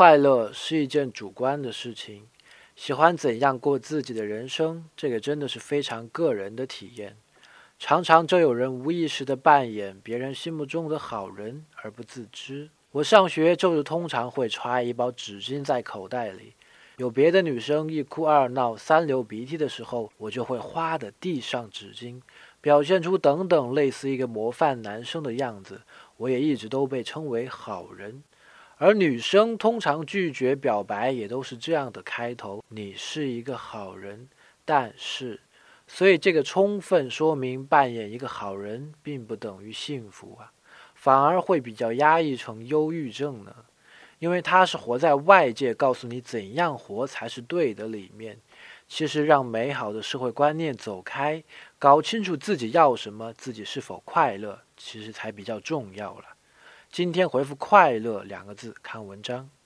快乐是一件主观的事情，喜欢怎样过自己的人生，这个真的是非常个人的体验。常常就有人无意识地扮演别人心目中的好人而不自知。我上学就是通常会揣一包纸巾在口袋里，有别的女生一哭二闹三流鼻涕的时候，我就会哗的递上纸巾，表现出等等类似一个模范男生的样子。我也一直都被称为好人。而女生通常拒绝表白，也都是这样的开头：“你是一个好人，但是……”所以这个充分说明，扮演一个好人并不等于幸福啊，反而会比较压抑成忧郁症呢。因为他是活在外界告诉你怎样活才是对的里面，其实让美好的社会观念走开，搞清楚自己要什么，自己是否快乐，其实才比较重要了。今天回复“快乐”两个字，看文章。